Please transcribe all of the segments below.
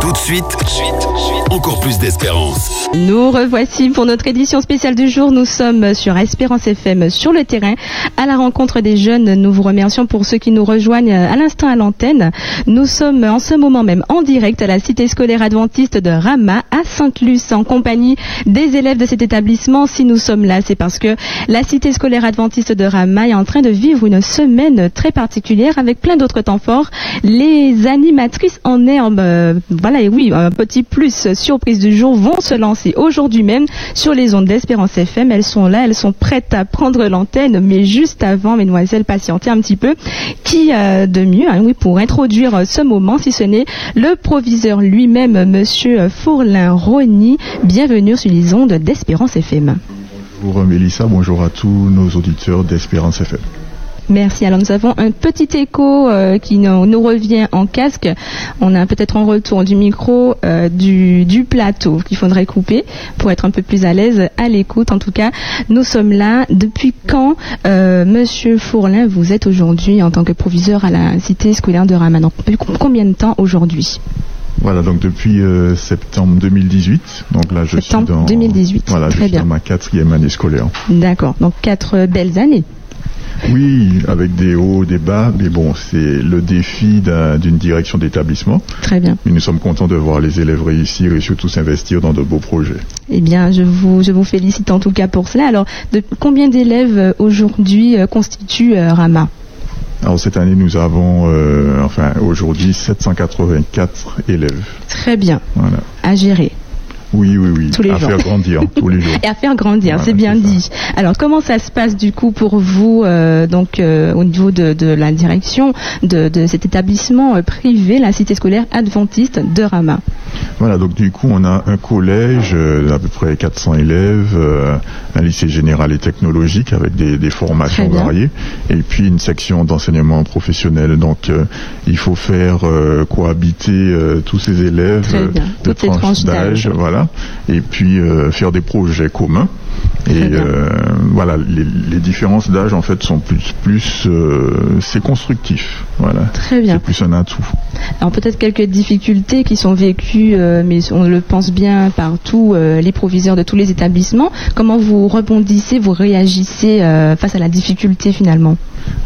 Tout de suite, encore plus d'espérance. Nous revoici pour notre édition spéciale du jour. Nous sommes sur Espérance FM sur le terrain à la rencontre des jeunes. Nous vous remercions pour ceux qui nous rejoignent à l'instant à l'antenne. Nous sommes en ce moment même en direct à la cité scolaire adventiste de Rama à Sainte-Luce en compagnie des élèves de cet établissement. Si nous sommes là, c'est parce que la cité scolaire adventiste de Rama est en train de vivre une semaine très particulière avec plein d'autres temps forts. Les animatrices en herbe, euh, voilà, et oui, un petit plus surprise du jour vont se lancer aujourd'hui même sur les ondes d'Espérance FM. Elles sont là, elles sont prêtes à prendre l'antenne, mais juste avant, mesdemoiselles, patientez un petit peu. Qui euh, de mieux, hein, oui, pour introduire ce moment, si ce n'est le proviseur lui-même, monsieur Fourlin Rony. Bienvenue sur les ondes d'Espérance FM. Bonjour Mélissa, bonjour à tous nos auditeurs d'Espérance FM. Merci. Alors nous avons un petit écho euh, qui nous, nous, revient en casque. On a peut-être un retour du micro euh, du, du, plateau qu'il faudrait couper pour être un peu plus à l'aise à l'écoute. En tout cas, nous sommes là. Depuis quand, euh, Monsieur Fourlin, vous êtes aujourd'hui en tant que proviseur à la cité scolaire de Ramadan Combien de temps aujourd'hui? Voilà, donc depuis euh, septembre 2018. Donc là, je septembre suis dans 2018. Voilà, Très je suis bien. dans ma quatrième année scolaire. D'accord. Donc quatre belles années. Oui, avec des hauts, des bas, mais bon, c'est le défi d'une direction d'établissement. Très bien. Mais nous sommes contents de voir les élèves réussir et surtout s'investir dans de beaux projets. Eh bien, je vous, je vous félicite en tout cas pour cela. Alors, de, combien d'élèves aujourd'hui euh, constituent euh, Rama? Alors cette année, nous avons, euh, enfin aujourd'hui, 784 élèves. Très bien. Voilà. À gérer. Oui, oui, oui. Tous les à jours. faire grandir tous les jours. Et à faire grandir, Voilà, c'est bien ça. dit. Alors, comment ça se passe du coup pour vous, euh, donc euh, au niveau de, de la direction de, de cet établissement euh, privé, la cité scolaire adventiste de Rama? Voilà, donc du coup, on a un collège euh, d'à peu près 400 élèves, un lycée général et technologique avec des, des formations variées, et puis une section d'enseignement professionnel. Donc, il faut faire cohabiter tous ces élèves de tranches d'âge. voilà, et puis euh, faire des projets communs. Et euh, voilà, les, les différences d'âge en fait sont plus, plus, euh, c'est constructif. Voilà, Très bien. c'est plus un atout. Alors peut-être quelques difficultés qui sont vécues, mais on le pense bien par tous euh, les proviseurs de tous les établissements. Comment vous rebondissez, vous réagissez face à la difficulté finalement?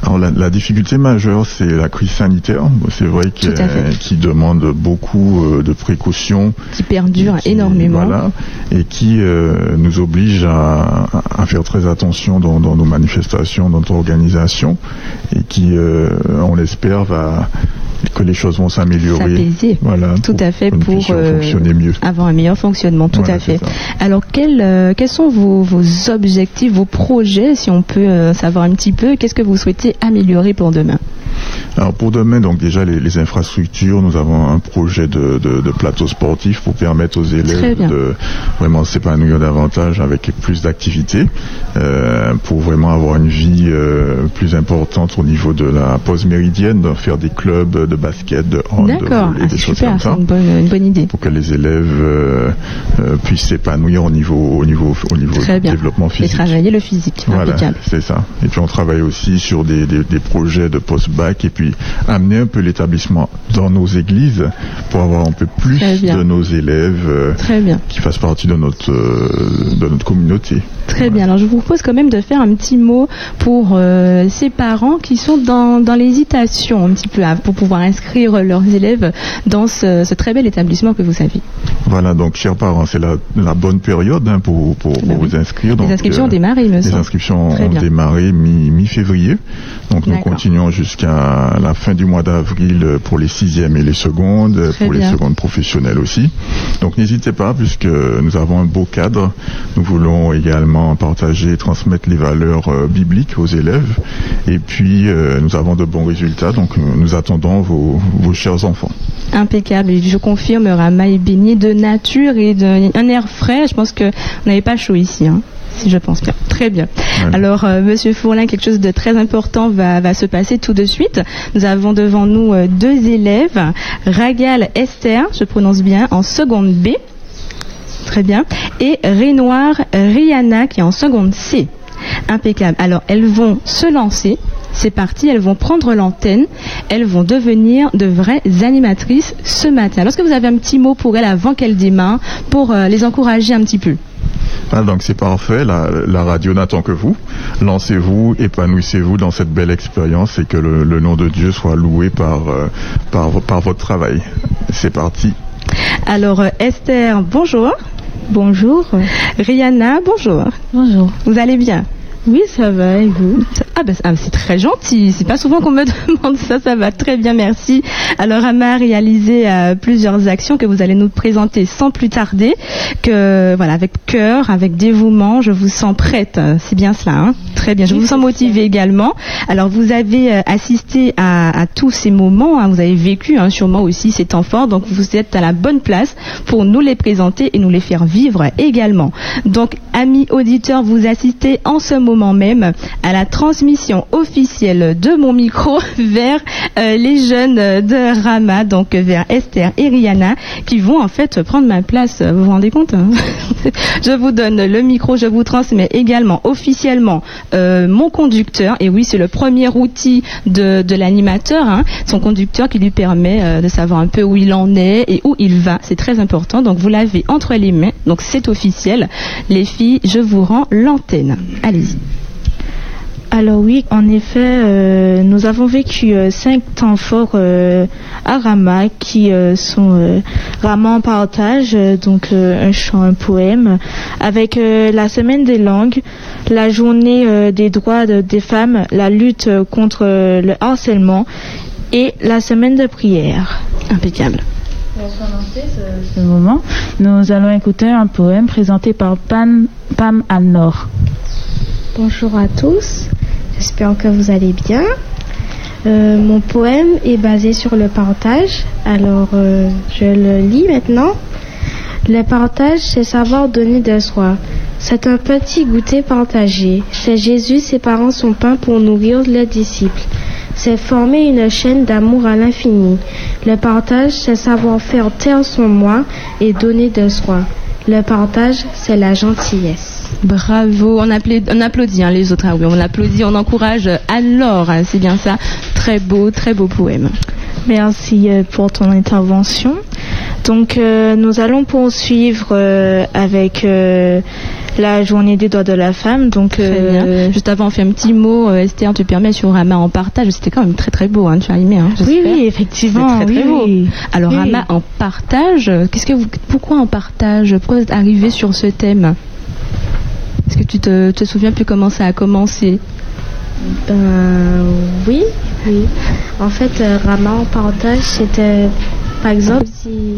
Alors la, la difficulté majeure, c'est la crise sanitaire. C'est vrai qu'elle- qui demande beaucoup euh, de précautions. qui perdure qui- énormément Voilà, et qui euh, nous oblige à, à faire très attention dans, dans nos manifestations, dans notre organisation, et qui, euh, on l'espère, va que les choses vont s'améliorer. Voilà, Tout à fait pour fonctionner mieux. avoir un meilleur fonctionnement, tout Voilà, à fait. Alors quels, quels sont vos, vos objectifs, vos projets, si on peut savoir un petit peu, qu'est-ce que vous souhaitez améliorer pour demain Alors pour demain, donc déjà les, les infrastructures, nous avons un projet de, de, de plateau sportif pour permettre aux élèves de vraiment s'épanouir davantage avec plus d'activités, euh, pour vraiment avoir une vie euh, plus importante au niveau de la pause méridienne, de faire des clubs de basket, de hand, de volley, ah, des c'est choses super, comme ça. une bonne, une bonne idée. Pour que les élèves euh, puissent s'épanouir au niveau, au niveau, au niveau Très du bien. développement Et physique. travailler le physique, Voilà, c'est ça. Et puis on travaille aussi sur des, des, des projets de post-bac et puis amener un peu l'établissement dans nos églises pour avoir un peu plus de nos élèves euh, Très bien. qui fassent partie de notre, euh, de notre communauté. Très bien. Alors je vous propose quand même de faire un petit mot pour euh, ces parents qui sont dans, dans l'hésitation un petit peu à- pour pouvoir inscrire leurs élèves dans ce, ce très bel établissement que vous avez. Voilà, donc chers parents, c'est la, la bonne période hein, pour, pour, pour Ben oui. vous inscrire. Donc, Les inscriptions ont démarré, me Les semble. inscriptions ont démarré mi- mi-février. Donc nous continuons jusqu'à la fin du mois d'avril euh, pour les sixièmes et les secondes, Très pour bien. les secondes professionnelles aussi. Donc n'hésitez pas puisque nous avons un beau cadre. Nous voulons également partager, transmettre les valeurs euh, bibliques aux élèves. Et puis euh, nous avons de bons résultats. Donc nous attendons vos, vos chers enfants. Impeccable. Et je confirme, Rama est baigné de nature et d'un air frais. Je pense que on n'avait pas chaud ici. hein. Si je pense bien. Très bien. Alors, euh, Monsieur Fourlin, quelque chose de très important va, va se passer tout de suite. Nous avons devant nous euh, deux élèves, Ragal Esther, je prononce bien, en seconde B. Très bien. Et Renoir Rihanna, qui est en seconde C. Impeccable. Alors, elles vont se lancer. c'est parti, elles vont prendre l'antenne, elles vont devenir de vraies animatrices ce matin. Est-ce que vous avez un petit mot pour elles avant qu'elles démarrent, pour euh, les encourager un petit peu? Ah, donc c'est parfait, la, radio n'attend que vous. Lancez-vous, épanouissez-vous dans cette belle expérience et que le, nom de Dieu soit loué par, euh, par, par votre travail. C'est parti. Alors euh, Esther, bonjour. Bonjour. Rihanna, bonjour. Bonjour. Vous allez bien? Oui, ça va, et vous ah, ben, ah, c'est très gentil. C'est pas souvent qu'on me demande ça. Ça va très bien, merci. Alors, Ama a réalisé euh, plusieurs actions que vous allez nous présenter sans plus tarder. Que voilà, avec cœur, avec dévouement, je vous sens prête. C'est bien cela, hein Très bien. Je vous sens motivée également. Alors, vous avez euh, assisté à, tous ces moments. Hein. Vous avez vécu hein, sûrement aussi ces temps forts. Donc, vous êtes à la bonne place pour nous les présenter et nous les faire vivre également. Donc, amis auditeurs, vous assistez en ce moment même à la transmission officielle de mon micro vers euh, les jeunes de Rama, donc vers Esther et Rihanna, qui vont en fait prendre ma place. Vous vous rendez compte hein Je vous donne le micro, je vous transmets également officiellement euh, mon conducteur. Et oui, c'est le premier outil de, l'animateur, hein, son conducteur qui lui permet euh, de savoir un peu où il en est et où il va. C'est très important. Donc vous l'avez entre les mains. Donc c'est officiel. Les filles, je vous rends l'antenne. Allez-y. Alors oui, en effet, euh, nous avons vécu euh, cinq temps forts euh, à Rama qui sont Rama en partage, donc un chant, un poème, avec la semaine des langues, la journée des droits des femmes, la lutte contre le harcèlement et la semaine de prière. Impeccable. Pour commencer ce, moment, nous allons écouter un poème présenté par Pam, Pam. Bonjour à tous. J'espère que vous allez bien. Euh, mon poème est basé sur le partage. Alors, euh, je le lis maintenant. Le partage, c'est savoir donner de soi. C'est un petit goûter partagé. C'est Jésus séparant son pain pour nourrir les disciples. C'est former une chaîne d'amour à l'infini. Le partage, c'est savoir faire taire son moi et donner de soi. Le partage, c'est la gentillesse. Bravo, on, applaudit, hein, les autres. Ah oui, on applaudit, on encourage alors, hein, c'est bien ça. Très beau, très beau poème. Merci euh, pour ton intervention. Donc, euh, nous allons poursuivre euh, avec la journée des droits de la femme. Donc, Juste avant, on fait un petit mot. Esther, tu permets sur Rama en partage. C'était quand même très très beau. Hein, tu as aimé. oui, oui, effectivement. Très, très beau. Alors, Rama en partage. Qu'est-ce que vous, pourquoi en partage? Pourquoi vous êtes arrivé sur ce thème? Est-ce que tu te, souviens plus comment ça a commencé Ben oui, oui. En fait, euh, Rama en partage, c'était par exemple si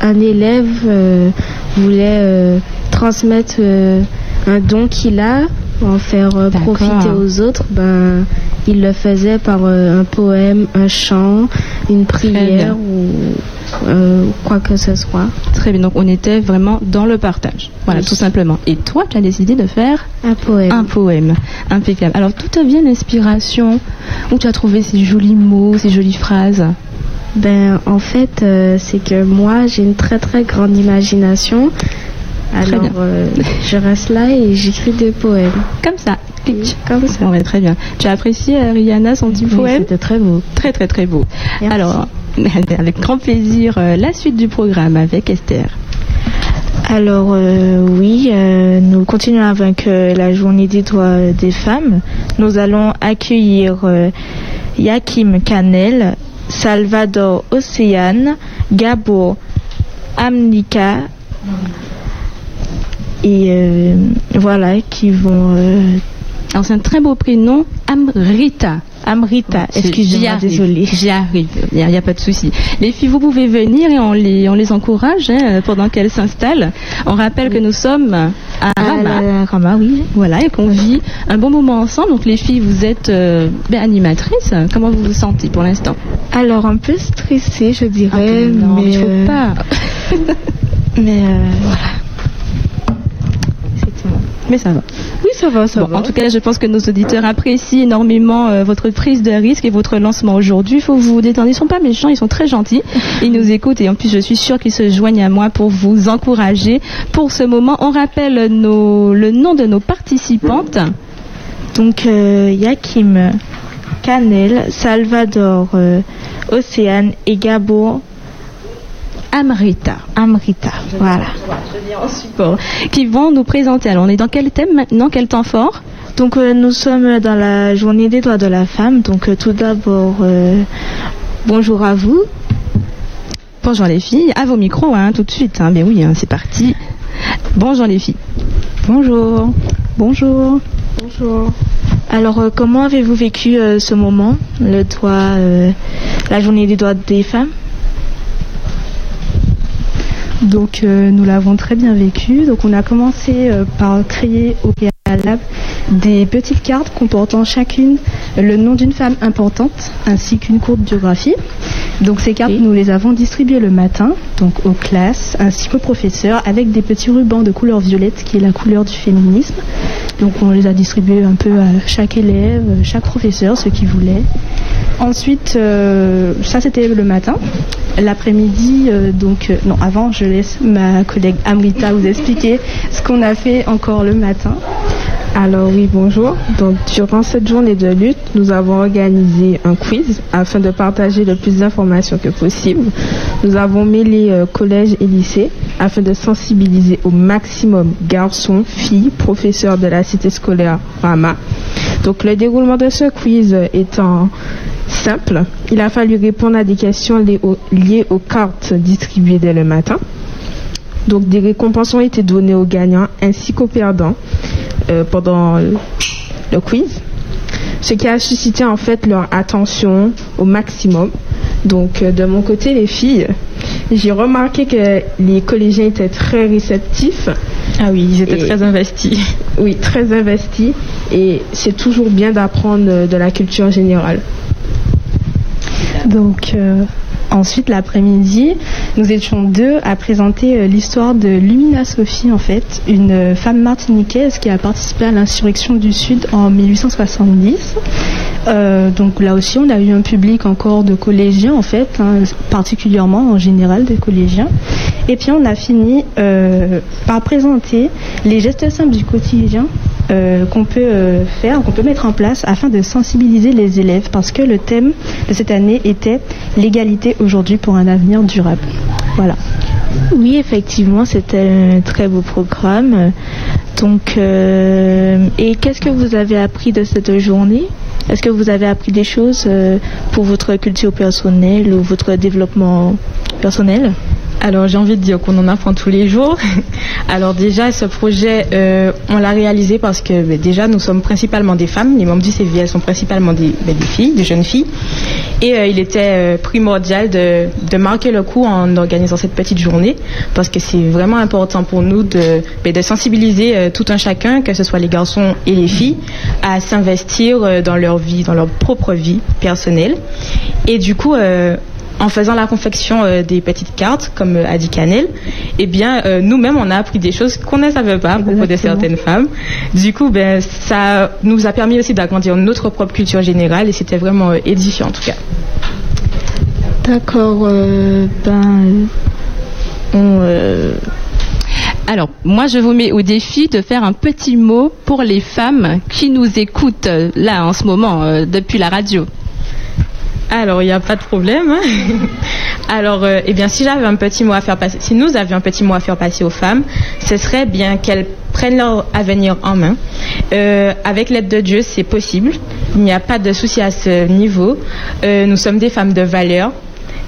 un élève euh, voulait transmettre un don qu'il a, en faire profiter aux autres, ben il le faisait par un poème, un chant, une prière ou euh, quoi que ce soit. Très bien, donc on était vraiment dans le partage. Voilà, tout simplement. Et toi, tu as décidé de faire un poème. Un poème. Impeccable. Alors, d'où te vient l'inspiration? Où tu as trouvé ces jolis mots, ces jolies phrases? Ben, en fait, euh, c'est que moi, j'ai une très très grande imagination. Alors, euh, je reste là et j'écris des poèmes. Comme ça. comme ça. Ouais, très bien. Tu as apprécié, Rihanna, son petit poème C'était très beau. Très, très, très beau. Alors, avec grand plaisir euh, la suite du programme avec Esther. Alors euh, oui, euh, nous continuons avec la journée des droits des femmes. Nous allons accueillir Yakim Canel, Salvador Océane, Gabo Amnika et voilà qui vont. Alors c'est un très beau prénom, Amrita. Amrita, excusez-moi, désolée. J'y arrive, il n'y a, pas de souci. Les filles, vous pouvez venir et on les, on les encourage hein, pendant qu'elles s'installent. On rappelle que nous sommes à Rama. Rama, oui. Voilà, et qu'on vit un bon moment ensemble. Donc les filles, vous êtes euh, ben, animatrices. Comment vous vous sentez pour l'instant? Alors, un peu stressée, je dirais. Ah, non, mais, il ne faut euh, pas. mais euh, voilà. Mais ça va. Oui, ça va, ça va. En tout cas, je pense que nos auditeurs apprécient énormément euh, votre prise de risque et votre lancement aujourd'hui. Il faut vous détendre. Ils ne sont pas méchants, ils sont très gentils. Ils nous écoutent et en plus, je suis sûre qu'ils se joignent à moi pour vous encourager pour ce moment. On rappelle le nom de nos participantes. Donc, euh, Yakim Canel, Salvador, euh, Océane et Gabo Amrita. Amrita. Voilà. support. Qui vont nous présenter. Alors, on est dans quel thème maintenant? Quel temps fort? Donc, euh, nous sommes dans la journée des droits de la femme. Donc, euh, tout d'abord, euh, bonjour à vous. Bonjour les filles. À vos micros, hein, tout de suite. Hein. Mais oui, hein, c'est parti. Bonjour les filles. Bonjour. Bonjour. Bonjour. Alors, euh, comment avez-vous vécu euh, ce moment, le droit, euh, la journée des droits des femmes? Donc euh, nous l'avons très bien vécu. Donc on a commencé euh, par créer préalable des petites cartes comportant chacune le nom d'une femme importante ainsi qu'une courte biographie. Donc ces cartes, Oui. nous les avons distribuées le matin, donc aux classes ainsi qu'aux professeurs avec des petits rubans de couleur violette qui est la couleur du féminisme. Donc on les a distribués un peu à chaque élève, chaque professeur, ceux qui voulaient. Ensuite, euh, ça c'était le matin. L'après-midi, euh, donc, euh, non, avant, je laisse ma collègue Amrita vous expliquer ce qu'on a fait encore le matin. Alors oui, bonjour. Donc durant cette journée de lutte, nous avons organisé un quiz afin de partager le plus d'informations que possible. Nous avons mêlé euh, collège et lycée afin de sensibiliser au maximum garçons, filles, professeurs de la cité scolaire Rama. Donc le déroulement de ce quiz étant simple, il a fallu répondre à des questions liées aux cartes distribuées dès le matin. Donc des récompenses ont été données aux gagnants ainsi qu'aux perdants euh, pendant le quiz, ce qui a suscité en fait leur attention au maximum. Donc euh, de mon côté, les filles, j'ai remarqué que les collégiens étaient très réceptifs. Ah oui, ils étaient Et- très investis. Oui, très investis. Et c'est toujours bien d'apprendre euh, de la culture générale. Donc euh, ensuite, l'après-midi, nous étions deux à présenter euh, l'histoire de Lumina Sophie, en fait, une euh, femme martiniquaise qui a participé à l'insurrection du Sud en 1870. Euh, donc là aussi, on a eu un public encore de collégiens, en fait, hein, particulièrement en général des collégiens. Et puis on a fini euh, par présenter les gestes simples du quotidien euh, qu'on peut faire, qu'on peut mettre en place afin de sensibiliser les élèves parce que le thème de cette année était l'égalité aujourd'hui pour un avenir durable. Voilà. Oui, effectivement, c'était un très beau programme. Donc, et qu'est-ce que vous avez appris de cette journée? Est-ce que vous avez appris des choses euh, pour votre culture personnelle ou votre développement personnel? Alors j'ai envie de dire qu'on en apprend tous les jours. Alors déjà ce projet euh, on l'a réalisé parce que ben, déjà nous sommes principalement des femmes, les membres du CVL sont principalement des, ben, des filles, des jeunes filles. Et euh, il était euh, primordial de, marquer le coup en organisant cette petite journée parce que c'est vraiment important pour nous de, ben, sensibiliser tout un chacun, que ce soit les garçons et les filles, à s'investir dans leur vie, dans leur propre vie personnelle. Et du coup, en faisant la confection euh, des petites cartes, comme euh, a dit Canel, eh bien, euh, nous-mêmes, on a appris des choses qu'on ne savait pas à propos de certaines femmes. Du coup, ben, ça nous a permis aussi d'agrandir notre propre culture générale et c'était vraiment euh, édifiant en tout cas. D'accord, euh, ben, on, euh, Alors, moi, je vous mets au défi de faire un petit mot pour les femmes qui nous écoutent là en ce moment euh, depuis la radio. Alors, il n'y a pas de problème. hein. Alors, euh, eh bien, si j'avais un petit mot à faire passer, si nous avions un petit mot à faire passer aux femmes, ce serait bien qu'elles prennent leur avenir en main. Euh, avec l'aide de Dieu, c'est possible. Il n'y a pas de souci à ce niveau. Euh, nous sommes des femmes de valeur.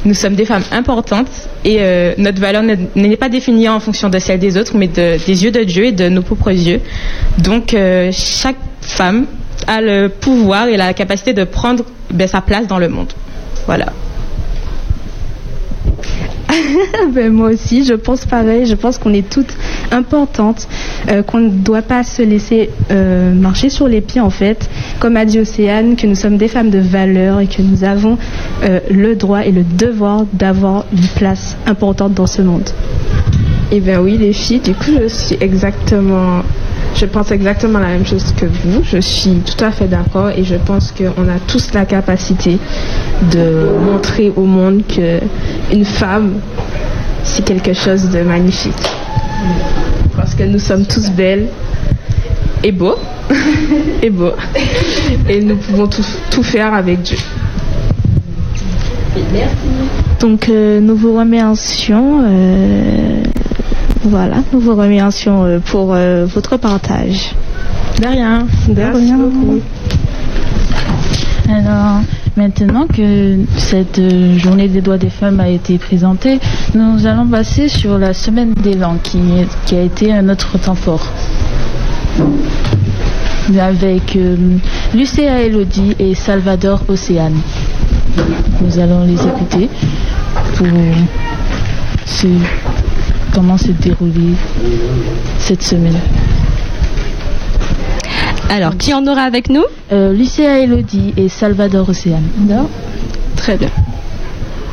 Nous sommes des femmes importantes et notre valeur n'est- pas définie en fonction de celle des autres, mais de- des yeux de Dieu et de nos propres yeux. Donc, chaque femme a le pouvoir et la capacité de prendre ben, sa place dans le monde. Voilà. Ben, moi aussi, je pense pareil. Je pense qu'on est toutes importantes, euh, qu'on ne doit pas se laisser euh, marcher sur les pieds en fait. Comme a dit Océane, que nous sommes des femmes de valeur et que nous avons euh, le droit et le devoir d'avoir une place importante dans ce monde. Eh bien oui, les filles, du coup, je suis exactement, je pense exactement la même chose que vous. Je suis tout à fait d'accord et je pense qu'on a tous la capacité de montrer au monde que une femme, c'est quelque chose de magnifique. Parce que nous sommes tous belles est beau. est beau. Et nous pouvons tout, tout faire avec Dieu. Merci. Donc euh, nous vous remercions. Euh, voilà, nous vous remercions euh, pour euh, votre partage. De rien. De Merci rien. beaucoup. Alors, maintenant que cette euh, journée des droits des femmes a été présentée, nous allons passer sur la semaine des langues qui, a été un autre temps fort. Avec euh, Lucéa Elodie et Salvador Océane. Nous allons les écouter pour ce- comment s'est déroulée cette semaine. Alors, qui en aura avec nous? Euh, Lucéa Elodie et Salvador Océane. Très bien.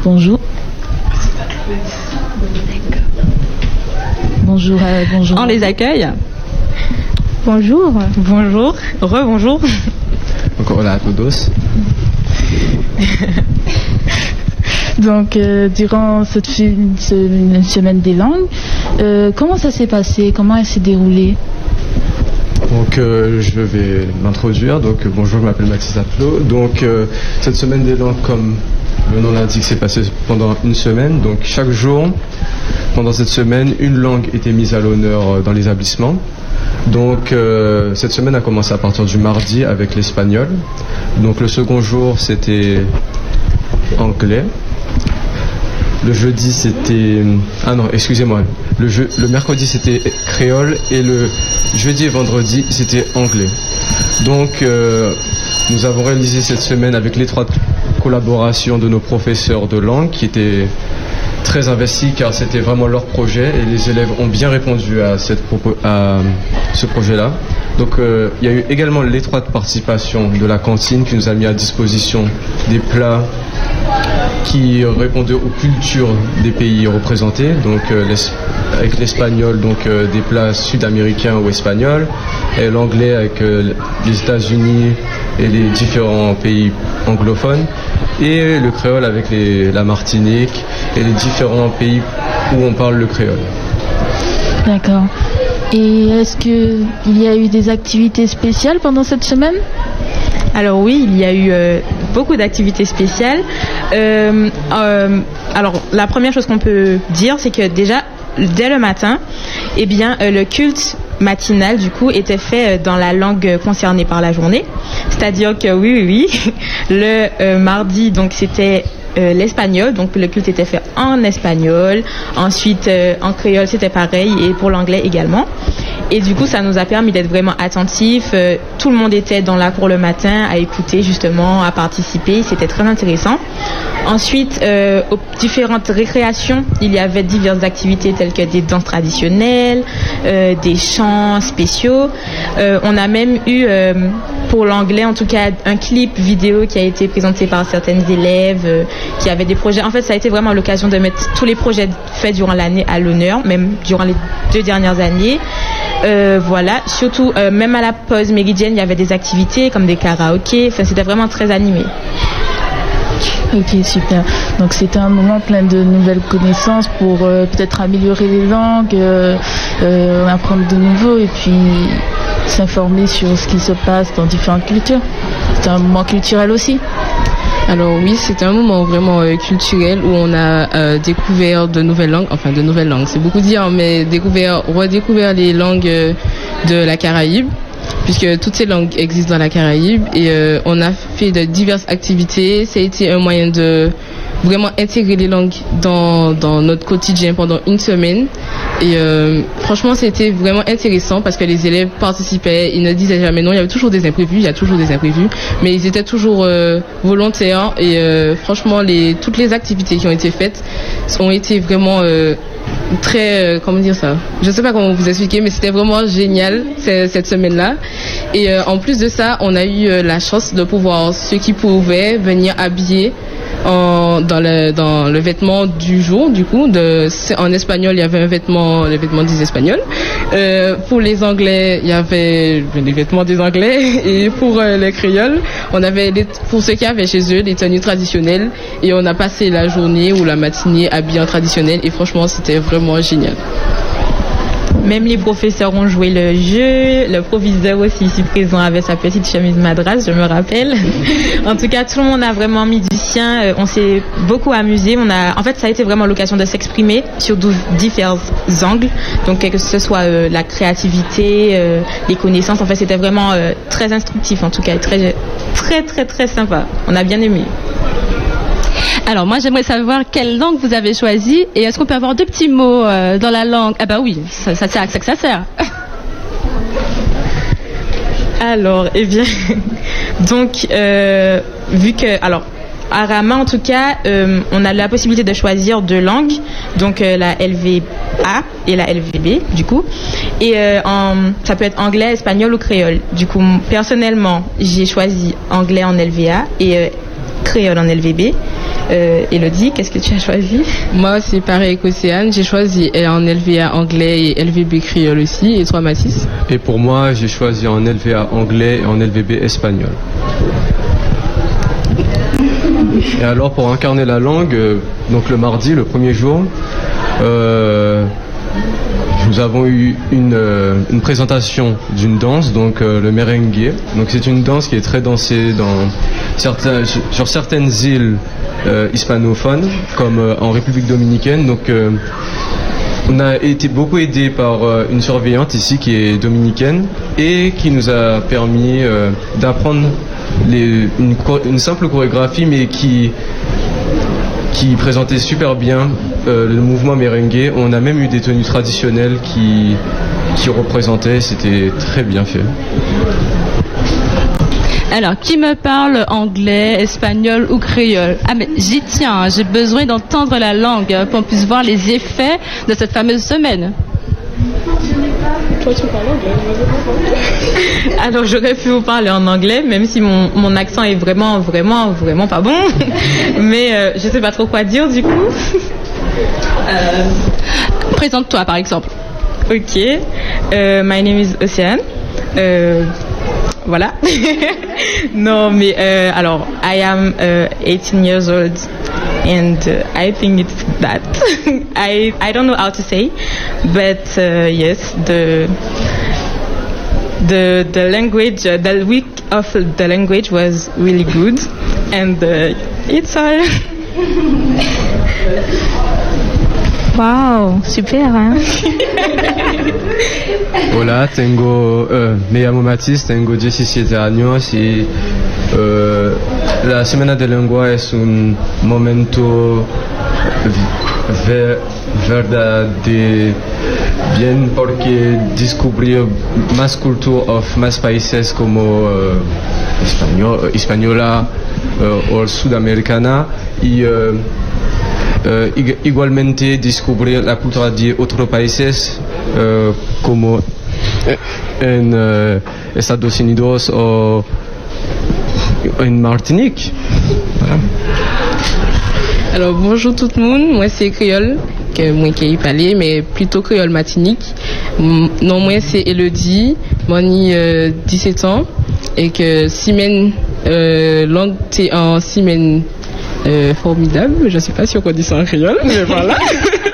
Bonjour. Bonjour, euh, bonjour. On les accueille. Bonjour. Bonjour. Rebonjour. Encore là à todos. Donc, euh, durant cette semaine des langues, euh, comment ça s'est passé? Comment elle s'est déroulée? Donc euh, je vais m'introduire. Donc bonjour, je m'appelle Mathis Aplot. Donc cette semaine des langues, comme le nom l'indique, s'est passée pendant une semaine. Donc chaque jour, pendant cette semaine, une langue était mise à l'honneur dans l'établissement. Donc cette semaine a commencé à partir du mardi avec l'espagnol. Donc le second jour c'était anglais. Le jeudi c'était ah non excusez-moi le, jeu- le mercredi c'était créole et le jeudi et vendredi c'était anglais. Donc euh, nous avons réalisé cette semaine avec l'étroite collaboration de nos professeurs de langue qui étaient très investis car c'était vraiment leur projet et les élèves ont bien répondu à, à ce projet-là. Donc euh, il y a eu également l'étroite participation de la cantine qui nous a mis à disposition des plats qui répondaient aux cultures des pays représentés, donc euh, avec l'espagnol, donc euh, des plats sud-américains ou espagnols, et l'anglais avec euh, les États-Unis et les différents pays anglophones, et le créole avec les- la Martinique et les différents pays où on parle le créole. D'accord. Et est-ce qu'il y a eu des activités spéciales pendant cette semaine? Alors oui, il y a eu euh, beaucoup d'activités spéciales. Euh, euh, alors la première chose qu'on peut dire, c'est que déjà dès le matin, eh bien euh, le culte matinal du coup était fait dans la langue concernée par la journée. C'est-à-dire que oui, oui, oui, le mardi donc c'était l'espagnol, donc le culte était fait en espagnol. Ensuite, en créole, c'était pareil, et pour l'anglais également. Et du coup, ça nous a permis d'être vraiment attentifs. Euh, tout le monde était dans la cour le matin à écouter justement, à participer. C'était très intéressant. Ensuite, euh, aux différentes récréations, il y avait diverses activités telles que des danses traditionnelles, euh, des chants spéciaux. On a même eu, pour l'anglais en tout cas, un clip vidéo qui a été présenté par certaines élèves qui avaient des projets. En fait, ça a été vraiment l'occasion de mettre tous les projets faits durant l'année à l'honneur, même durant les deux dernières années. Euh, voilà, surtout euh, même à la pause méridienne, il y avait des activités comme des karaokés. Enfin, c'était vraiment très animé. Ok, super. Donc c'était un moment plein de nouvelles connaissances pour euh, peut-être améliorer les langues, apprendre de nouveau et puis s'informer sur ce qui se passe dans différentes cultures. C'est un moment culturel aussi. Alors oui, c'était un moment vraiment euh, culturel où on a euh, découvert de nouvelles langues, enfin de nouvelles langues, c'est beaucoup dire, mais découvert, redécouvert les langues euh, de la Caraïbe, puisque toutes ces langues existent dans la Caraïbe, et on a fait de diverses activités. Ça a été un moyen de vraiment intégrer les langues dans, dans notre quotidien pendant une semaine. Et euh, franchement, c'était vraiment intéressant parce que les élèves participaient, ils ne disaient jamais non, il y avait toujours des imprévus, il y a toujours des imprévus, mais ils étaient toujours euh, volontaires. Et euh, franchement, les, toutes les activités qui ont été faites ont été vraiment très, comment dire ça? Je sais pas comment vous expliquer, mais c'était vraiment génial ce- cette semaine-là. Et en plus de ça, on a eu la chance de pouvoir, ceux qui pouvaient, venir habiller en, dans, dans le vêtement du jour, du coup. En espagnol, il y avait un vêtement, les vêtements des Espagnols. Euh, pour les Anglais, il y avait les vêtements des Anglais. Et pour euh, les Créoles, on avait, pour ceux qui avaient chez eux, les tenues traditionnelles. Et on a passé la journée ou la matinée habillés en traditionnel. Et franchement, c'était vraiment génial. Même les professeurs ont joué le jeu. Le proviseur aussi ici présent avait sa petite chemise madras, je me rappelle. en tout cas, tout le monde a vraiment mis du sien. Euh, on s'est beaucoup amusé. On a, en fait, ça a été vraiment l'occasion de s'exprimer sur différents angles. Donc, que ce soit euh, la créativité, euh, les connaissances. En fait, c'était vraiment très instructif, en tout cas, très, très, très, très sympa. On a bien aimé. Alors moi j'aimerais savoir quelle langue vous avez choisi et est-ce qu'on peut avoir deux petits mots euh, dans la langue? Ah bah oui, ça, ça sert à ça que ça sert. Alors, eh bien, donc euh, vu que alors à Rama, en tout cas, euh, on a la possibilité de choisir deux langues, donc la LVA et la LVB, du coup. Et ça peut être anglais, espagnol ou créole. Du coup, personnellement, j'ai choisi anglais en LVA et créole en LVB. Euh, Elodie, qu'est-ce que tu as choisi Moi, c'est pareil qu'Océane. J'ai choisi en LVA anglais et LVB créole aussi. Et toi, Mathis Et pour moi, j'ai choisi en LVA anglais et en LVB espagnol. Et alors, pour incarner la langue, euh, donc le mardi, le premier jour, euh, nous avons eu une, euh, présentation d'une danse, donc euh, le merengue. Donc c'est une danse qui est très dansée dans sur certaines îles euh, hispanophones, comme en République dominicaine. Donc on a été beaucoup aidé par une surveillante ici qui est dominicaine et qui nous a permis d'apprendre une, une simple chorégraphie mais qui qui présentait super bien euh, le mouvement merengue. On a même eu des tenues traditionnelles qui, qui représentaient, c'était très bien fait. Alors, qui me parle anglais, espagnol ou créole? Ah, mais j'y tiens, hein. j'ai besoin d'entendre la langue pour qu'on puisse voir les effets de cette fameuse semaine. Toi, tu parles anglais Alors, j'aurais pu vous parler en anglais, même si mon, mon, accent est vraiment, vraiment, vraiment pas bon. Mais je euh, je sais pas trop quoi dire du coup. Euh, présente-toi, par exemple. Ok. Euh, my name is Océane. voilà. non, mais alors, I am 18 years old and uh, I think it's that. I I don't know how to say, but uh, yes, the the the language, uh, the week of the language was really good, and uh, it's all. Wow, super, hein? Hola, tengo, uh, me llamo Matis, tengo 17 años y uh, la Semana de Lengua es un momento verdad de bien porque descubrió más cultura of más países como uh, español, española o sudamericana y Uh, igualmente descubrir la cultura de otros países uh, como en uh, Estados Unidos o en Martinique. Voilà. Alors bonjour tout le monde, moi c'est créole, que moi qui parlé, mais plutôt créole Martinique. Non, moi c'est Elodie, moi j'ai 17 ans et que semaine euh, langue c'est en semaine euh, formidable. Je ne sais pas si on dit ça en créole, mais voilà.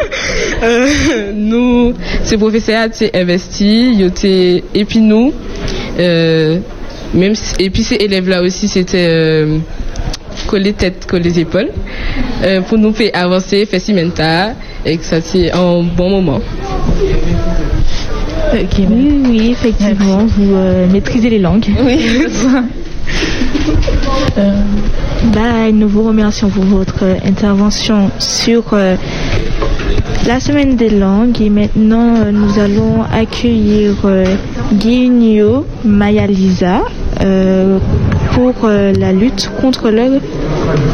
euh, nous, ces professeurs ont investi, et puis nous, euh, même et puis ces élèves-là aussi, c'était euh, coller tête, coller épaules, euh, pour nous faire avancer, faire cimenta, et que ça c'est un bon moment. oui, oui, effectivement, vous euh, maîtrisez les langues. Oui. Euh, bah, nous vous remercions pour votre intervention sur euh, la semaine des langues et maintenant euh, nous allons accueillir Guigno Maya Lisa pour la lutte contre le,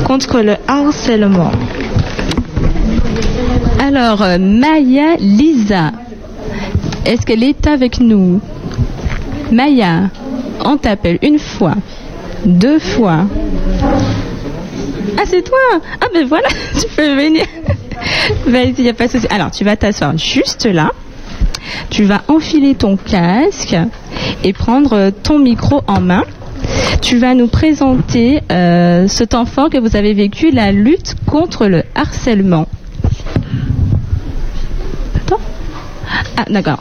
contre le harcèlement. Alors, Maya Lisa, est-ce qu'elle est avec nous? Maya, on t'appelle une fois, deux fois. Ah, c'est toi? Ah, ben voilà, tu peux venir. Vas-y, il n'y a pas de souci. Alors, tu vas t'asseoir juste là. Tu vas enfiler ton casque et prendre ton micro en main. Tu vas nous présenter euh, ce temps fort que vous avez vécu, la lutte contre le harcèlement. Attends. Ah, d'accord.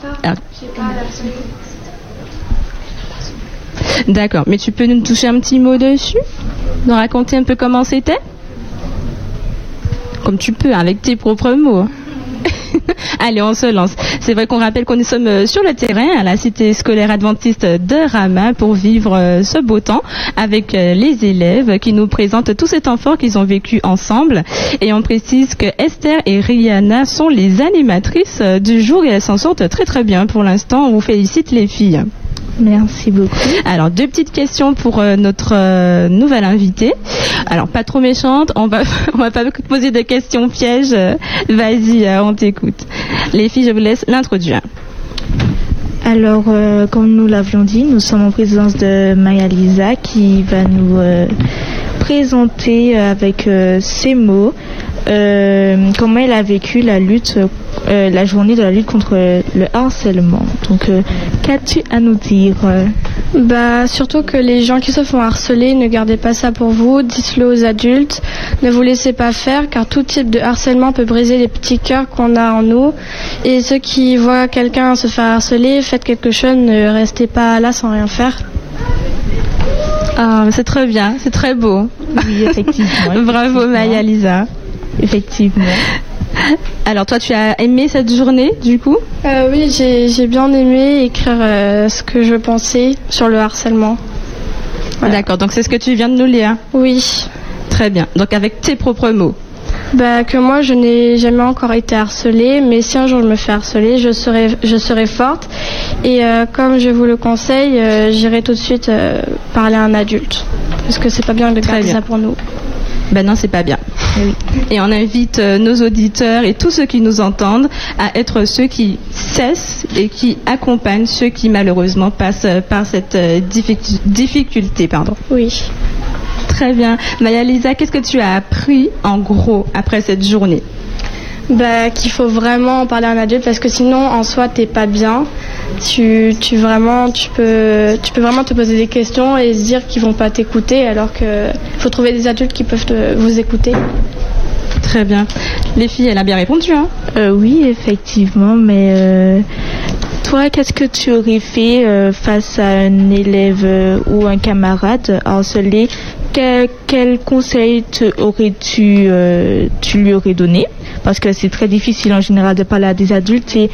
D'accord, mais tu peux nous toucher un petit mot dessus? Nous raconter un peu comment c'était? Comme tu peux, avec tes propres mots. Allez, on se lance. C'est vrai qu'on rappelle qu'on nous sommes euh, sur le terrain à la cité scolaire adventiste de Rama pour vivre euh, ce beau temps avec euh, les élèves qui nous présentent tout cet temps qu'ils ont vécu ensemble. Et on précise que Esther et Rihanna sont les animatrices du jour et elles s'en sortent très très bien pour l'instant. On vous félicite les filles. Merci beaucoup. Alors, deux petites questions pour euh, notre euh, nouvelle invitée. Alors, pas trop méchante, on va, on va pas poser de questions pièges. Euh, Vas-y, euh, on t'écoute. Les filles, je vous laisse l'introduire. Alors, euh, comme nous l'avions dit, nous sommes en présence de Maya Lisa qui va nous euh, présenter avec euh, ses mots euh, comment elle a vécu la lutte, euh, la journée de la lutte contre le harcèlement? Donc, euh, qu'as-tu à nous dire? Bah surtout que les gens qui se font harceler, ne gardez pas ça pour vous, dites-le aux adultes, ne vous laissez pas faire car tout type de harcèlement peut briser les petits cœurs qu'on a en nous. Et ceux qui voient quelqu'un se faire harceler, faites quelque chose, ne restez pas là sans rien faire. Ah, c'est très bien, c'est très beau. Oui, effectivement. Bravo Maya Lisa. Effectivement. Alors toi, tu as aimé cette journée du coup? Euh, oui, j'ai bien aimé écrire euh, ce que je pensais sur le harcèlement. D'accord, donc c'est ce que tu viens de nous lire. Oui. Très bien, donc avec tes propres mots. Bah, que moi je n'ai jamais encore été harcelée, mais si un jour je me fais harceler, je serai, je serai forte. Et euh, comme je vous le conseille, j'irai tout de suite parler à un adulte. Parce que c'est pas bien de garder ça pour nous. Ben non, c'est pas bien. Et on invite euh, nos auditeurs et tous ceux qui nous entendent à être ceux qui cessent et qui accompagnent ceux qui malheureusement passent euh, par cette euh, difficu- difficulté. Pardon. Oui. Très bien. Maya Lisa, qu'est-ce que tu as appris en gros après cette journée? Bah, qu'il faut vraiment en parler à un adulte parce que sinon en soi t'es pas bien. Tu, tu vraiment tu peux tu peux vraiment te poser des questions et se dire qu'ils vont pas t'écouter alors que faut trouver des adultes qui peuvent te- vous écouter. Très bien. Les filles, elle a bien répondu. Hein Euh, oui, effectivement, mais euh, toi, qu'est-ce que tu aurais fait euh, face à un élève euh, ou un camarade harcelé quel, quel conseil te aurais-tu euh, tu lui aurais donné? Parce que c'est très difficile en général de parler à des adultes et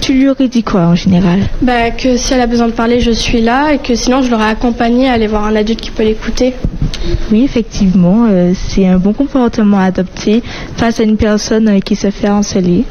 tu lui aurais dit quoi en général? Bah, que si elle a besoin de parler, je suis là et que sinon je l'aurais accompagnée à aller voir un adulte qui peut l'écouter. Oui, effectivement, euh, c'est un bon comportement à adopter face à une personne euh, qui se fait harceler.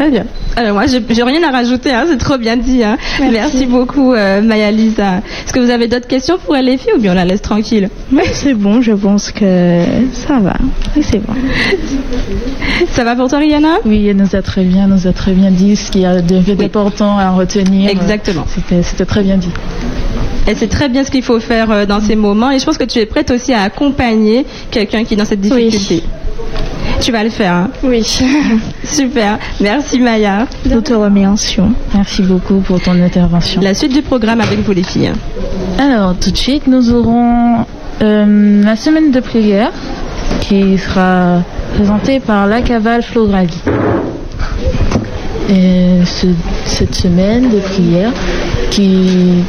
Très bien. Alors moi, j'ai rien à rajouter, hein, c'est trop bien dit. hein. Merci. beaucoup, euh, Maya Lisa. Est-ce que vous avez d'autres questions pour les filles ou bien on la laisse tranquille Oui, c'est bon, je pense que ça va. Oui, c'est bon. Ça va pour toi, Rihanna? Oui, elle nous a très bien, nous a très bien dit ce qu'il y a de- d'important à retenir. Exactement. C'était très bien dit. Elle sait très bien ce qu'il faut faire euh, dans ces moments et je pense que tu es prête aussi à accompagner quelqu'un qui est dans cette difficulté. Tu vas le faire. hein Oui. Super. Merci Maya. Nous te remercions. Merci beaucoup pour ton intervention. La suite du programme avec vous les filles. Alors, tout de suite, nous aurons euh, la semaine de prière qui sera présentée par la cavale. Et ce- cette semaine de prière qui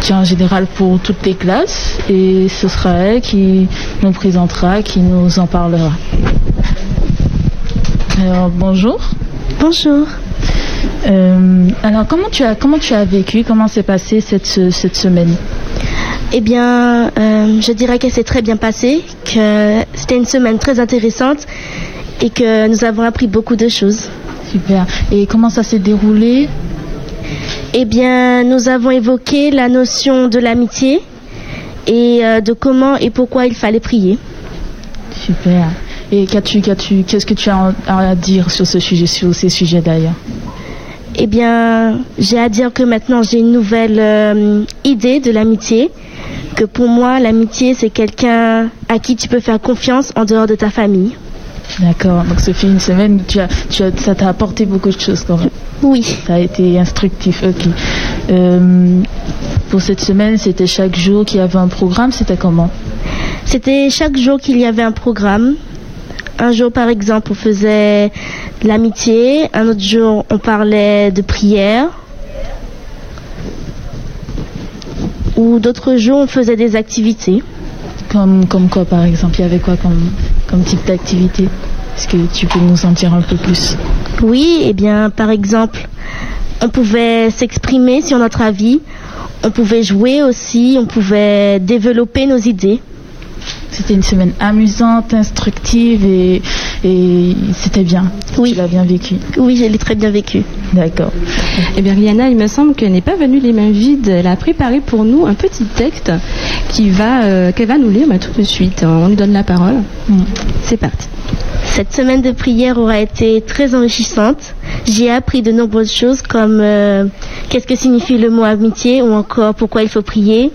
tient en général pour toutes les classes et ce sera elle qui nous présentera, qui nous en parlera. Alors, bonjour. Bonjour. Euh, alors, comment tu as, comment tu as vécu, comment s'est passée cette, cette semaine? Eh bien, euh, je dirais qu'elle s'est très bien passée, que c'était une semaine très intéressante et que nous avons appris beaucoup de choses. Super. Et comment ça s'est déroulé? Eh bien, nous avons évoqué la notion de l'amitié et euh, de comment et pourquoi il fallait prier. Super. Et qu'as-tu, qu'as-tu, qu'est-ce que tu as à dire sur ce sujet, sur ces sujets d'ailleurs? Eh bien, j'ai à dire que maintenant j'ai une nouvelle euh, idée de l'amitié. Que pour moi, l'amitié, c'est quelqu'un à qui tu peux faire confiance en dehors de ta famille. D'accord. Donc, ce fait une semaine, tu as, tu as, ça t'a apporté beaucoup de choses quand même. Oui. Ça a été instructif. Ok. Euh, pour cette semaine, c'était chaque jour qu'il y avait un programme. C'était comment? C'était chaque jour qu'il y avait un programme un jour, par exemple, on faisait de l'amitié. Un autre jour, on parlait de prière. Ou d'autres jours, on faisait des activités. Comme, comme quoi, par exemple Il y avait quoi comme, comme type d'activité Est-ce que tu peux nous en dire un peu plus? Oui, eh bien, par exemple, on pouvait s'exprimer sur notre avis. On pouvait jouer aussi. On pouvait développer nos idées. C'était une semaine amusante, instructive et, et c'était bien. Oui. Tu l'as bien vécu. Oui, je l'ai très bien vécu. D'accord. Eh bien, Liana, il me semble qu'elle n'est pas venue les mains vides. Elle a préparé pour nous un petit texte qui va, euh, qu'elle va nous lire bah, tout de suite. On lui donne la parole. C'est parti. Cette semaine de prière aura été très enrichissante. J'ai appris de nombreuses choses comme euh, qu'est-ce que signifie le mot amitié ou encore pourquoi il faut prier.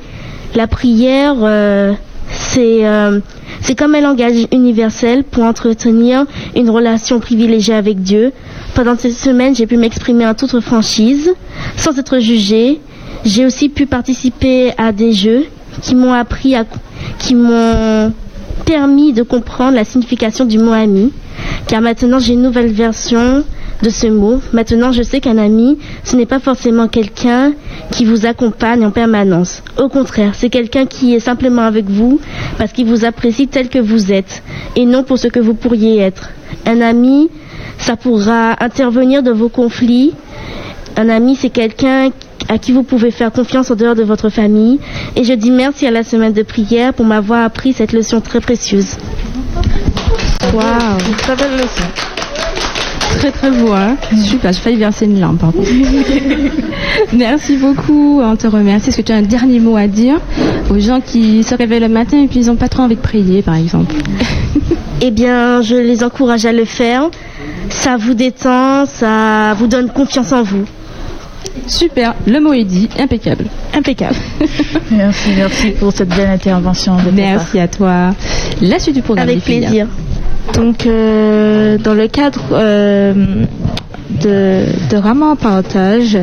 La prière, euh, c'est euh, c'est comme un langage universel pour entretenir une relation privilégiée avec Dieu. Pendant cette semaine, j'ai pu m'exprimer en toute franchise, sans être jugée. J'ai aussi pu participer à des jeux qui m'ont appris à, qui m'ont permis de comprendre la signification du mot ami. Car maintenant, j'ai une nouvelle version de ce mot. Maintenant, je sais qu'un ami, ce n'est pas forcément quelqu'un qui vous accompagne en permanence. Au contraire, c'est quelqu'un qui est simplement avec vous parce qu'il vous apprécie tel que vous êtes et non pour ce que vous pourriez être. Un ami, ça pourra intervenir dans vos conflits. Un ami, c'est quelqu'un à qui vous pouvez faire confiance en dehors de votre famille. Et je dis merci à la semaine de prière pour m'avoir appris cette leçon très précieuse. Waouh, très belle leçon. Très très beau, hein Super, j'ai failli verser une larme, pardon. Merci beaucoup, on te remercie. Est-ce que tu as un dernier mot à dire aux gens qui se réveillent le matin et puis ils n'ont pas trop envie de prier, par exemple? Eh bien, je les encourage à le faire. Ça vous détend, ça vous donne confiance en vous. Super, le mot est dit, impeccable. Impeccable. merci, merci pour cette belle intervention. De merci à toi. La suite du programme. Avec plaisir. Donc, euh, dans le cadre euh, de, de Partage,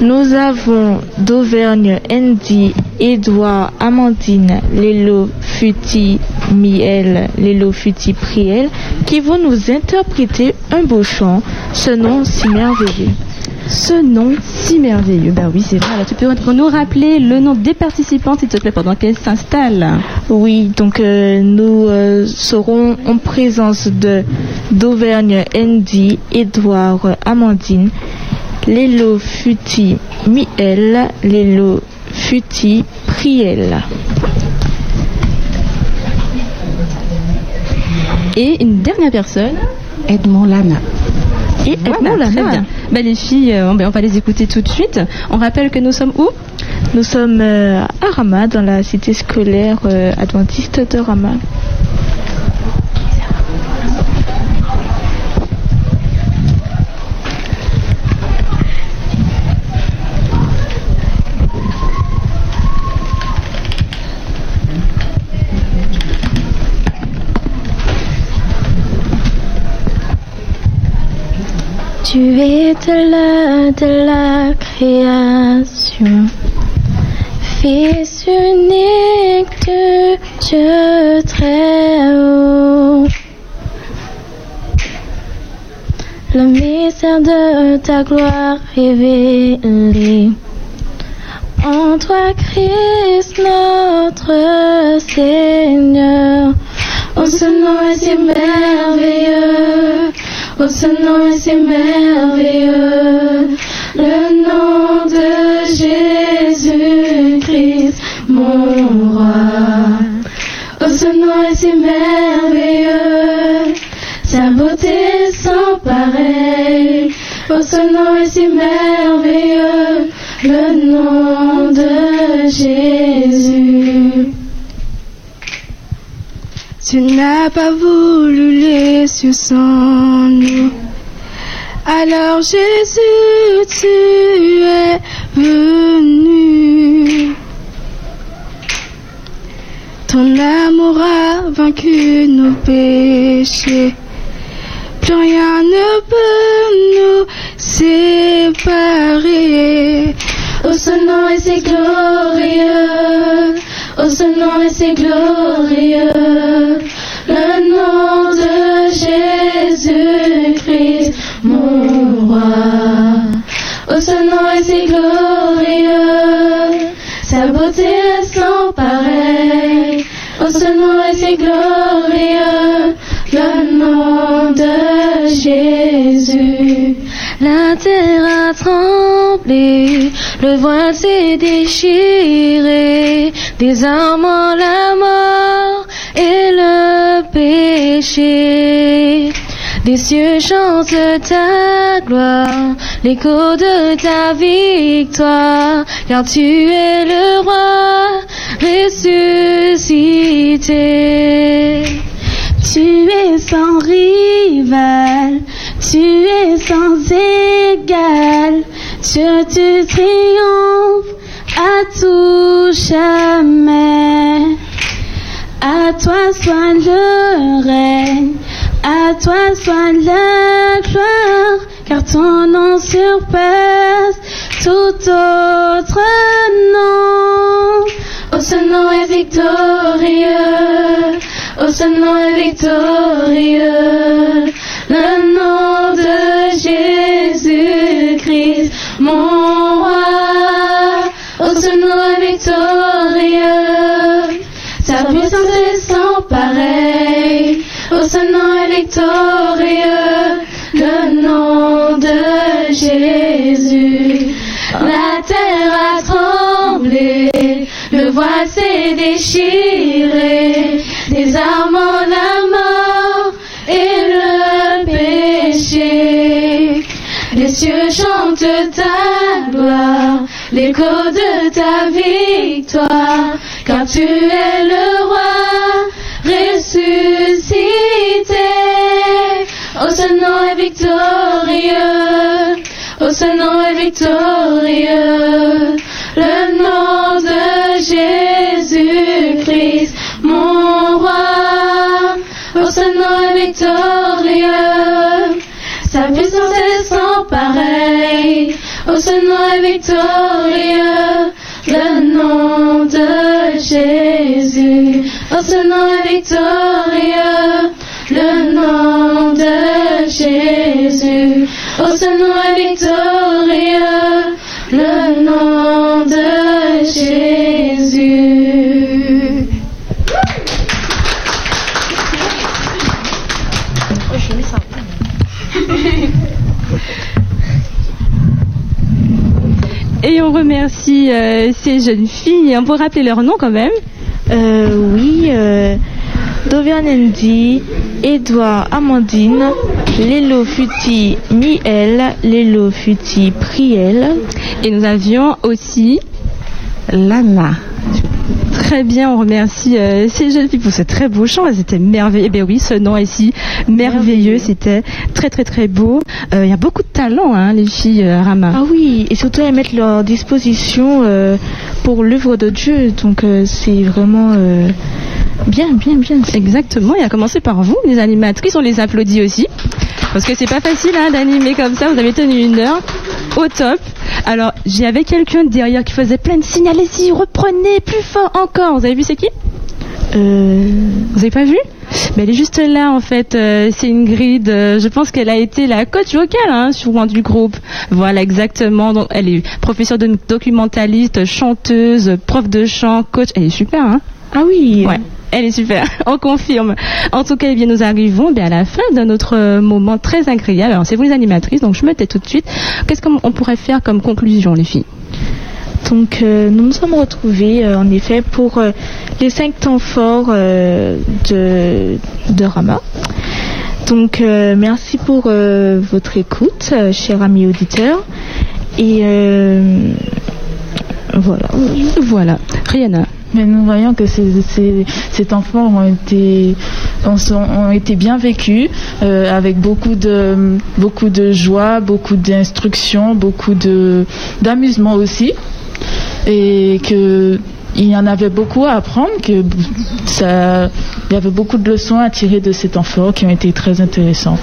nous avons d'Auvergne Andy, Édouard, Amandine, Lélo, Futi, Miel, Lélo, Futi, Priel, qui vont nous interpréter un beau chant, ce nom si merveilleux. Ce nom si merveilleux. Ben oui, c'est vrai. Alors, tu peux nous rappeler le nom des participants, s'il te plaît, pendant qu'elles s'installent Oui, donc euh, nous euh, serons en présence de d'Auvergne Andy, Édouard, Amandine, Lélo Futi Miel, Lélo Futi Priel. Et une dernière personne, Edmond Lana. Et Edmond Lana. Très bien. Les filles, euh, on va les écouter tout de suite. On rappelle que nous sommes où? Nous sommes euh, à Rama, dans la cité scolaire euh, adventiste de Rama. Tu es de la, de la création, Fils unique de Dieu très haut. Le mystère de ta gloire révélé en toi, Christ, notre Seigneur. Oh, ce nom est si merveilleux. Oh, ce nom est si merveilleux, le nom de Jésus-Christ, mon roi. Oh, ce nom est si merveilleux, sa beauté sans pareil. Oh, ce nom est si merveilleux, le nom de Jésus. Tu n'as pas voulu les cieux sans nous. Alors Jésus, tu es venu. Ton amour a vaincu nos péchés. Plus rien ne peut nous séparer. Oh, ce nom est si glorieux. Oh, ce nom est si glorieux, le nom de Jésus-Christ, mon roi. Oh, son nom est si glorieux, sa beauté est sans pareil. Oh, son nom est si glorieux, le nom de Jésus. La terre a tremblé, le voile s'est déchiré, désarmant la mort et le péché. Des cieux chantent ta gloire, l'écho de ta victoire, car tu es le roi ressuscité. Tu es sans rival, tu es sans égal, Dieu tu triomphes à tout jamais. À toi soit le règne, à toi soit la gloire, car ton nom surpasse tout autre nom. Oh, ce nom est victorieux, oh, ce nom est victorieux, le nom de mon roi. Oh, ce nom victorieux, sa puissance est sans pareil. Oh, ce nom le nom de Jésus. La terre a tremblé, le voile s'est déchiré, désarmant la mort Les cieux ta gloire, l'écho de ta victoire, car tu es le roi ressuscité. Oh, ce nom est victorieux, oh, ce nom est victorieux, le nom de Jésus-Christ, Oh, est victorieux, le nom de Jésus. Oh, est victorieux, le nom de Jésus. Oh, est victorieux, le nom de Jésus. Et on remercie euh, ces jeunes filles. On peut rappeler leur nom quand même Euh, oui, euh, Dovianendi, Edouard Amandine, Lélo Futi Miel, Lélo Futi Priel. Et nous avions aussi Lana. Très bien, on remercie euh, ces jeunes filles pour ce très beau chant. Elles étaient merveilleuses. Eh bien oui, ce nom ici, merveilleux. C'était très très très beau. Euh, Il y a beaucoup de talent, hein, les filles euh, Rama. Ah oui, et surtout elles mettent leur disposition euh, pour l'œuvre de Dieu. Donc c'est vraiment bien, bien, bien. Exactement. Et à commencer par vous, les animatrices, on les applaudit aussi. Parce que c'est pas facile hein, d'animer comme ça. Vous avez tenu une heure au top. Alors, j'avais quelqu'un derrière qui faisait plein de signes. Allez-y, reprenez plus fort encore. Vous avez vu c'est qui Euh, Vous avez pas vu Mais elle est juste là en fait. Euh, c'est Ingrid. Euh, je pense qu'elle a été la coach vocale hein, souvent du groupe. Voilà exactement. Donc, elle est professeure de documentaliste, chanteuse, prof de chant, coach. Elle est super. Hein ah oui. Ouais. Elle est super, on confirme. En tout cas, eh bien, nous arrivons bien, à la fin de notre euh, moment très agréable. Alors, c'est vous les animatrices, donc je me tais tout de suite. Qu'est-ce qu'on pourrait faire comme conclusion, les filles? Donc euh, nous nous sommes retrouvés euh, en effet pour euh, les cinq temps forts de, de Rama. Donc merci pour votre écoute, chers amis auditeurs. Et voilà. Voilà. Rihanna. Mais nous voyons que ces, enfants ont été, ont, été bien vécus, euh, avec beaucoup de, beaucoup de joie, beaucoup d'instruction, beaucoup d'amusement aussi. Et que il y en avait beaucoup à apprendre, que ça, il y avait beaucoup de leçons à tirer de ces temps forts qui ont été très intéressants.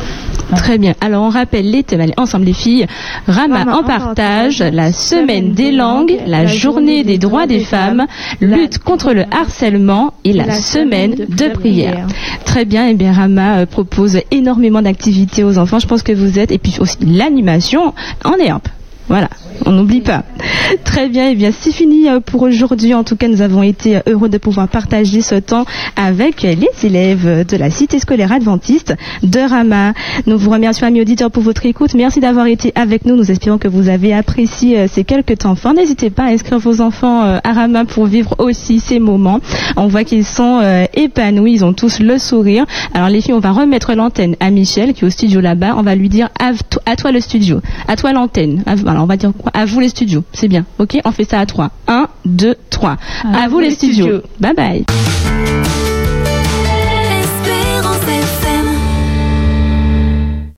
Très bien. Alors on rappelle les thèmes. Allez, ensemble les filles. Rama, en partage, la semaine des langues, la journée des droits des femmes, lutte contre le harcèlement et la, semaine de prière. Très bien. Et eh bien Rama euh, propose énormément d'activités aux enfants. Je pense que vous êtes et puis aussi l'animation en est Voilà on n'oublie pas. Très bien, et eh bien c'est fini euh, pour aujourd'hui. En tout cas, nous avons été heureux de pouvoir partager ce temps avec les élèves de la cité scolaire adventiste de Rama. Nous vous remercions, amis auditeurs, pour votre écoute. Merci d'avoir été avec nous. Nous espérons que vous avez apprécié euh, ces quelques temps forts. N'hésitez pas à inscrire vos enfants euh, à Rama pour vivre aussi ces moments. On voit qu'ils sont épanouis, ils ont tous le sourire. Alors les filles, on va remettre l'antenne à Michel qui est au studio là-bas. On va lui dire à toi le studio, à toi l'antenne. Alors on va dire à vous les studios. C'est bien. Ok On fait ça à 3. 1, 2, 3. À, vous, les studios. Bye bye.